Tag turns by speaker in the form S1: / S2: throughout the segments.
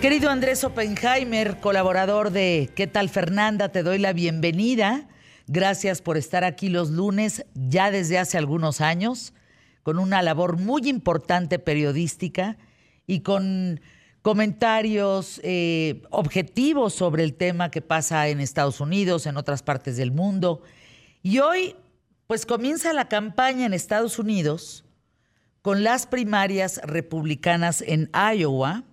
S1: Querido Andrés Oppenheimer, colaborador de ¿Qué tal Fernanda? Te doy la bienvenida. Gracias por estar aquí los lunes ya desde hace algunos años, con una labor muy importante periodística y con comentarios eh, objetivos sobre el tema que pasa en Estados Unidos, en otras partes del mundo. Y hoy, pues comienza la campaña en Estados Unidos con las primarias republicanas en Iowa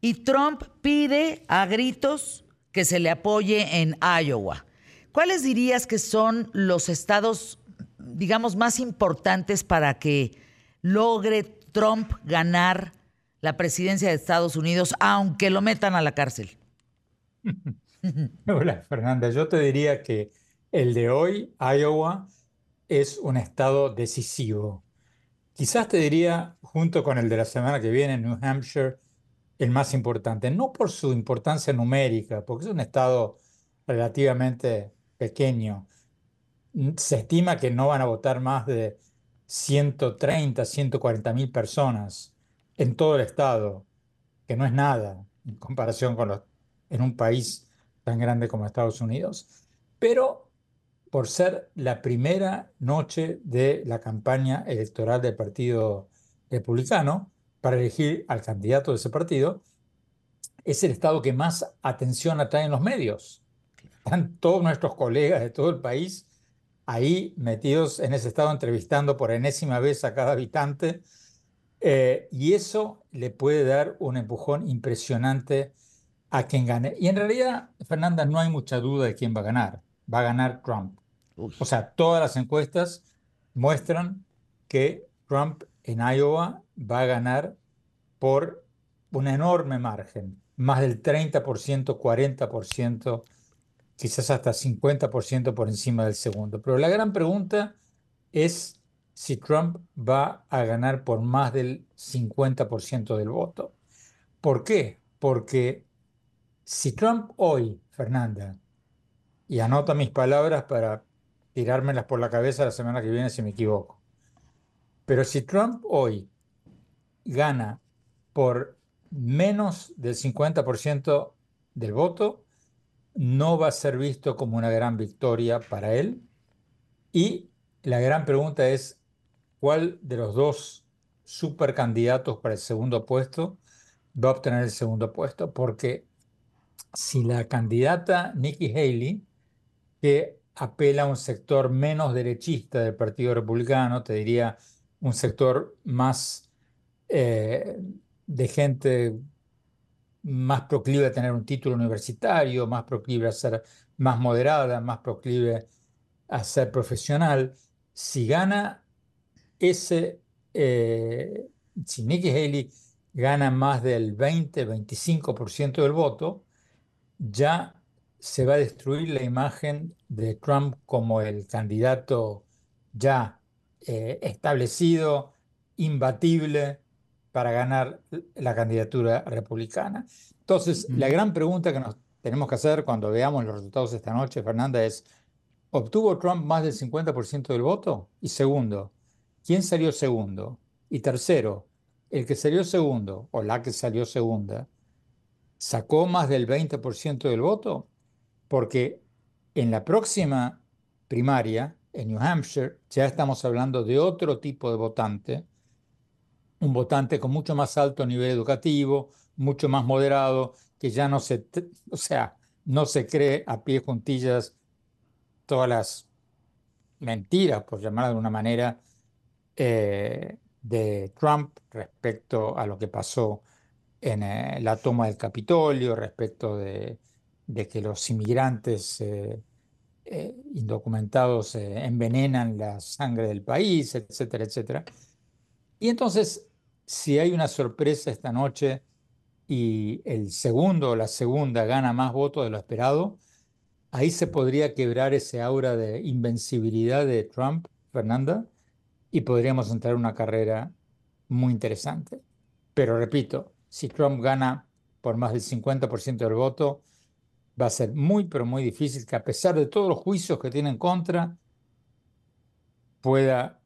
S1: y Trump pide a gritos que se le apoye en Iowa. ¿Cuáles dirías que son los estados, digamos, más importantes para que logre Trump ganar la presidencia de Estados Unidos, aunque lo metan a la cárcel?
S2: Hola, Fernanda. Yo te diría que el de hoy, Iowa, es un estado decisivo. Quizás te diría, junto con el de la semana que viene, New Hampshire, el más importante, no por su importancia numérica, porque es un estado relativamente pequeño. Se estima que no van a votar más de 130, 140 mil personas en todo el estado, que no es nada en comparación con los, en un país tan grande como Estados Unidos. Pero por ser la primera noche de la campaña electoral del Partido Republicano, para elegir al candidato de ese partido, es el estado que más atención atrae en los medios. Están todos nuestros colegas de todo el país ahí metidos en ese estado entrevistando por enésima vez a cada habitante. Eh, y eso le puede dar un empujón impresionante a quien gane. Y en realidad, Fernanda, no hay mucha duda de quién va a ganar. Va a ganar Trump. O sea, todas las encuestas muestran que Trump en Iowa va a ganar por un enorme margen, más del 30%, 40%, quizás hasta 50% por encima del segundo. Pero la gran pregunta es si Trump va a ganar por más del 50% del voto. ¿Por qué? Porque si Trump hoy, Fernanda, y anota mis palabras para tirármelas por la cabeza la semana que viene si me equivoco, pero si Trump hoy gana por menos del 50% del voto, no va a ser visto como una gran victoria para él. Y la gran pregunta es, ¿cuál de los dos supercandidatos para el segundo puesto va a obtener el segundo puesto? Porque si la candidata Nikki Haley, que apela a un sector menos derechista del Partido Republicano, te diría un sector más eh, de gente más proclive a tener un título universitario, más proclive a ser más moderada, más proclive a ser profesional. Si gana ese, eh, si Nikki Haley gana más del 20-25% del voto, ya se va a destruir la imagen de Trump como el candidato ya eh, establecido, imbatible, para ganar la candidatura republicana. Entonces, la gran pregunta que nos tenemos que hacer cuando veamos los resultados esta noche, Fernanda, es, ¿obtuvo Trump más del 50% del voto? Y segundo, ¿quién salió segundo? Y tercero, el que salió segundo o la que salió segunda, ¿sacó más del 20% del voto? Porque en la próxima primaria, en New Hampshire, ya estamos hablando de otro tipo de votante, un votante con mucho más alto nivel educativo, mucho más moderado, que ya no se, o sea, no se cree a pie juntillas todas las mentiras, por llamarlas de alguna manera, eh, de Trump respecto a lo que pasó en eh, la toma del Capitolio, respecto de, que los inmigrantes eh, indocumentados envenenan la sangre del país, etcétera, etcétera. Y entonces si hay una sorpresa esta noche y el segundo o la segunda gana más votos de lo esperado, ahí se podría quebrar ese aura de invencibilidad de Trump, Fernanda, y podríamos entrar en una carrera muy interesante. Pero repito, si Trump gana por más del 50% del voto, va a ser muy, pero muy difícil que a pesar de todos los juicios que tiene en contra, pueda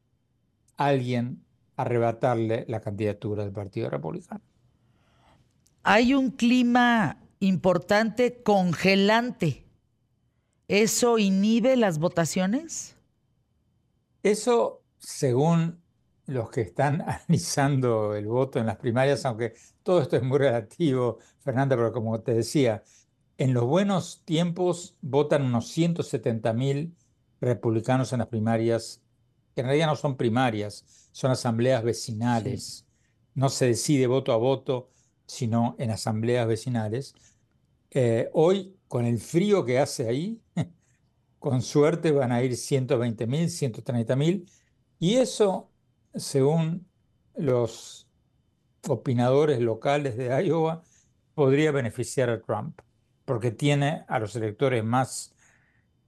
S2: alguien arrebatarle la candidatura del Partido Republicano.
S1: hay un clima importante congelante. ¿Eso inhibe las votaciones?
S2: Eso, según los que están analizando el voto en las primarias, aunque todo esto es muy relativo, Fernanda, pero como te decía, en los buenos tiempos votan unos 170 mil republicanos en las primarias, que en realidad no son primarias, son asambleas vecinales. No se decide voto a voto, sino en asambleas vecinales. Eh, hoy, con el frío que hace ahí, con suerte van a ir 120 mil, 130 mil, y eso, según los opinadores locales de Iowa, podría beneficiar a Trump, porque tiene a los electores más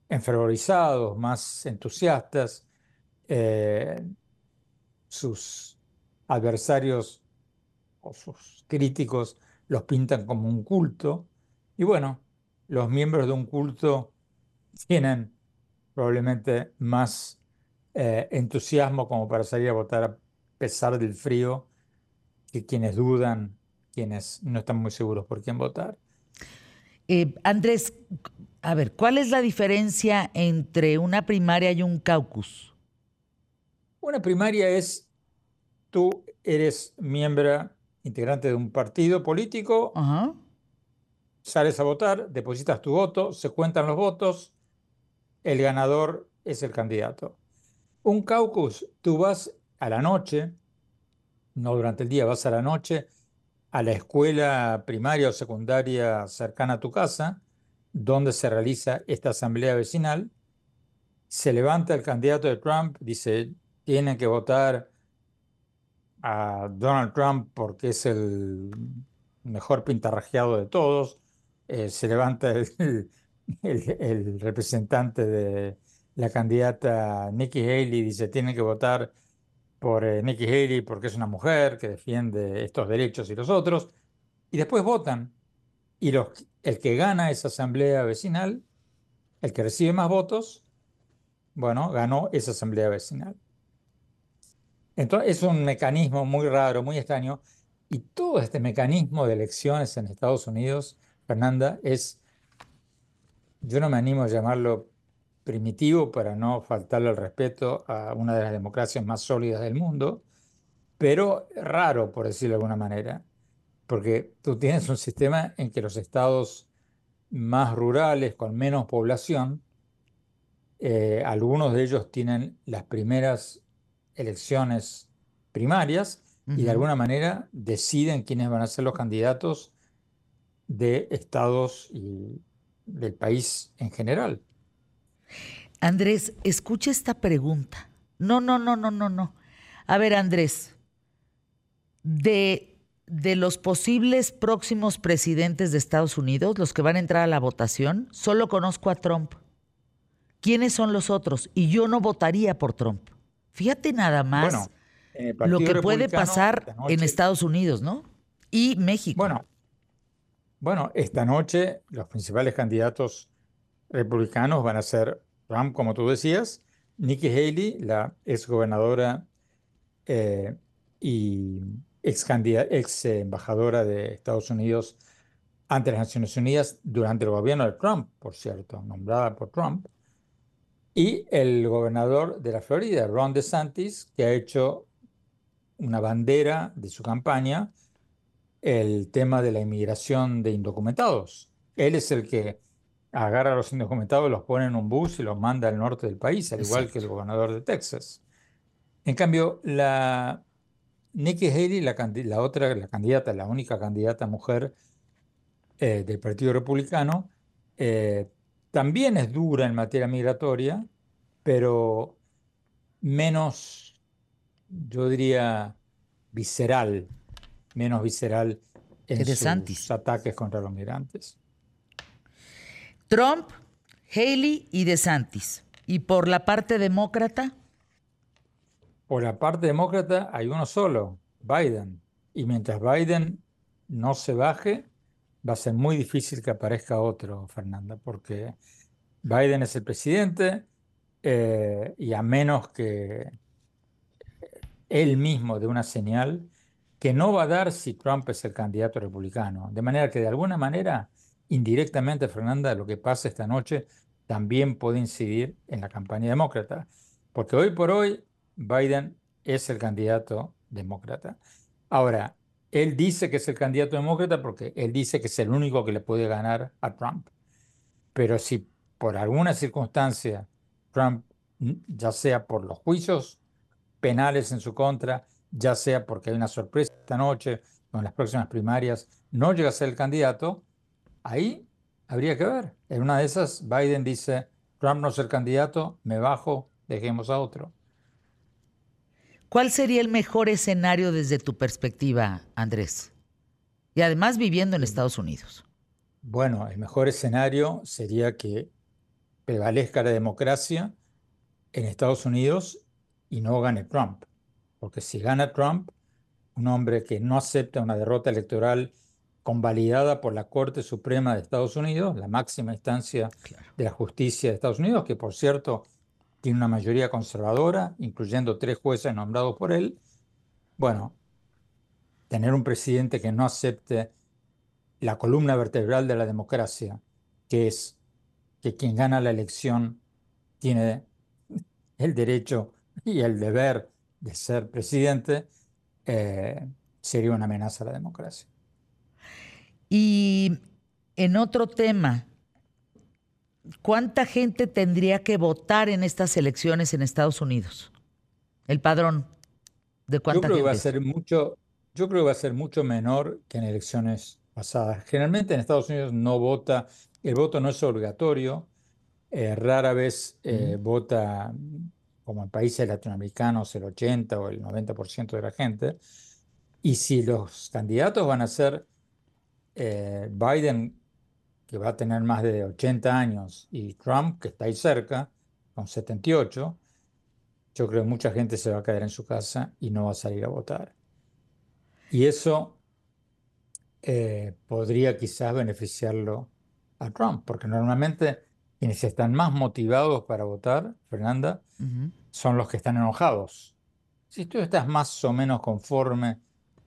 S2: enfervorizados, más entusiastas, eh, sus adversarios o sus críticos los pintan como un culto, y bueno, los miembros de un culto tienen probablemente más eh, entusiasmo como para salir a votar a pesar del frío que quienes dudan, quienes no están muy seguros por quién votar.
S1: Eh, Andrés, a ver, ¿cuál es la diferencia entre una primaria y un caucus?
S2: Una primaria es tú eres miembro integrante de un partido político, sales a votar, depositas tu voto, se cuentan los votos, el ganador es el candidato. Un caucus, tú vas a la noche, no durante el día, vas a la noche a la escuela primaria o secundaria cercana a tu casa, donde se realiza esta asamblea vecinal, se levanta el candidato de Trump, dice, tienen que votar a Donald Trump porque es el mejor pintarrajeado de todos. Eh, se levanta el, representante de la candidata Nikki Haley dice, tienen que votar por eh, Nikki Haley porque es una mujer que defiende estos derechos y los otros. Y después votan. Y los, el que gana esa asamblea vecinal, el que recibe más votos, bueno, ganó esa asamblea vecinal. Entonces, es un mecanismo muy raro, muy extraño. Y todo este mecanismo de elecciones en Estados Unidos, Fernanda, es, yo no me animo a llamarlo primitivo para no faltarle el respeto a una de las democracias más sólidas del mundo, pero raro, por decirlo de alguna manera, porque tú tienes un sistema en que los estados más rurales, con menos población, eh, algunos de ellos tienen las primeras elecciones primarias y de alguna manera deciden quiénes van a ser los candidatos de estados y del país en general.
S1: Andrés, escucha esta pregunta. No, no, no, no, no, no. A ver, Andrés, de, de los posibles próximos presidentes de Estados Unidos, los que van a entrar a la votación, solo conozco a Trump. ¿Quiénes son los otros? Y yo no votaría por Trump. Fíjate nada más lo que puede pasar en Estados Unidos, ¿no? Y México.
S2: Bueno, bueno, esta noche los principales candidatos republicanos van a ser Trump, como tú decías, Nikki Haley, la ex gobernadora eh, y ex, ex embajadora de Estados Unidos ante las Naciones Unidas durante el gobierno de Trump, por cierto, nombrada por Trump y el gobernador de la Florida, Ron DeSantis, que ha hecho una bandera de su campaña el tema de la inmigración de indocumentados. Él es el que agarra a los indocumentados, los pone en un bus y los manda al norte del país, al igual que el gobernador de Texas. En cambio, la Nikki Haley, la, otra, la candidata, la única candidata mujer eh, del Partido Republicano, eh, también es dura en materia migratoria, pero menos, yo diría, visceral, menos visceral en sus ataques contra los migrantes.
S1: Trump, Haley y DeSantis. ¿Y por la parte demócrata?
S2: Por la parte demócrata hay uno solo, Biden. Y mientras Biden no se baje, va a ser muy difícil que aparezca otro, Fernanda, porque Biden es el presidente eh, y a menos que él mismo dé una señal que no va a dar si Trump es el candidato republicano. De manera que de alguna manera, indirectamente, Fernanda, lo que pasa esta noche también puede incidir en la campaña demócrata. Porque hoy por hoy Biden es el candidato demócrata. Ahora, él dice que es el candidato demócrata porque él dice que es el único que le puede ganar a Trump. Pero si por alguna circunstancia Trump, ya sea por los juicios penales en su contra, ya sea porque hay una sorpresa esta noche con las próximas primarias, no llega a ser el candidato, ahí habría que ver. En una de esas, Biden dice, Trump no es el candidato, me bajo, dejemos a otro.
S1: ¿Cuál sería el mejor escenario desde tu perspectiva, Andrés? Y además viviendo en Estados Unidos.
S2: Bueno, el mejor escenario sería que prevalezca la democracia en Estados Unidos y no gane Trump. Porque si gana Trump, un hombre que no acepta una derrota electoral convalidada por la Corte Suprema de Estados Unidos, la máxima instancia de la justicia de Estados Unidos, que por cierto tiene una mayoría conservadora, incluyendo tres jueces nombrados por él. Bueno, tener un presidente que no acepte la columna vertebral de la democracia, que es que quien gana la elección tiene el derecho y el deber de ser presidente, eh, sería una amenaza a la democracia.
S1: Y en otro tema, ¿cuánta gente tendría que votar en estas elecciones en Estados Unidos? El padrón de cuánta
S2: yo creo
S1: gente.
S2: Que va a ser mucho, yo creo que va a ser mucho menor que en elecciones pasadas. Generalmente en Estados Unidos no vota, el voto no es obligatorio, eh, rara vez eh, vota como en países latinoamericanos el 80 o el 90% de la gente. Y si los candidatos van a ser eh, Biden, que va a tener más de 80 años, y Trump, que está ahí cerca, con 78, yo creo que mucha gente se va a quedar en su casa y no va a salir a votar. Y eso eh, podría quizás beneficiarlo a Trump, porque normalmente quienes están más motivados para votar, Fernanda, son los que están enojados. Si tú estás más o menos conforme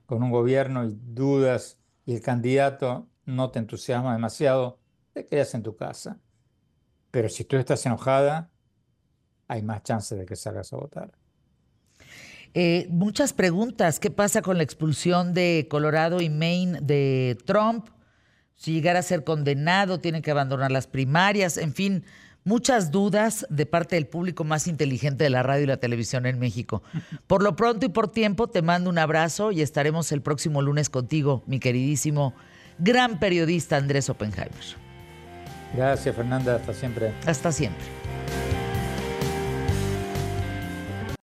S2: con un gobierno y dudas y el candidato no te entusiasma demasiado, te quedas en tu casa. Pero si tú estás enojada, hay más chances de que salgas a votar.
S1: Eh, muchas preguntas. ¿Qué pasa con la expulsión de Colorado y Maine de Trump? Si llegara a ser condenado, tiene que abandonar las primarias, en fin, muchas dudas de parte del público más inteligente de la radio y la televisión en México. Por lo pronto y por tiempo, te mando un abrazo y estaremos el próximo lunes contigo, mi queridísimo gran periodista Andrés Oppenheimer.
S2: Gracias, Fernanda. Hasta siempre.
S1: Hasta siempre.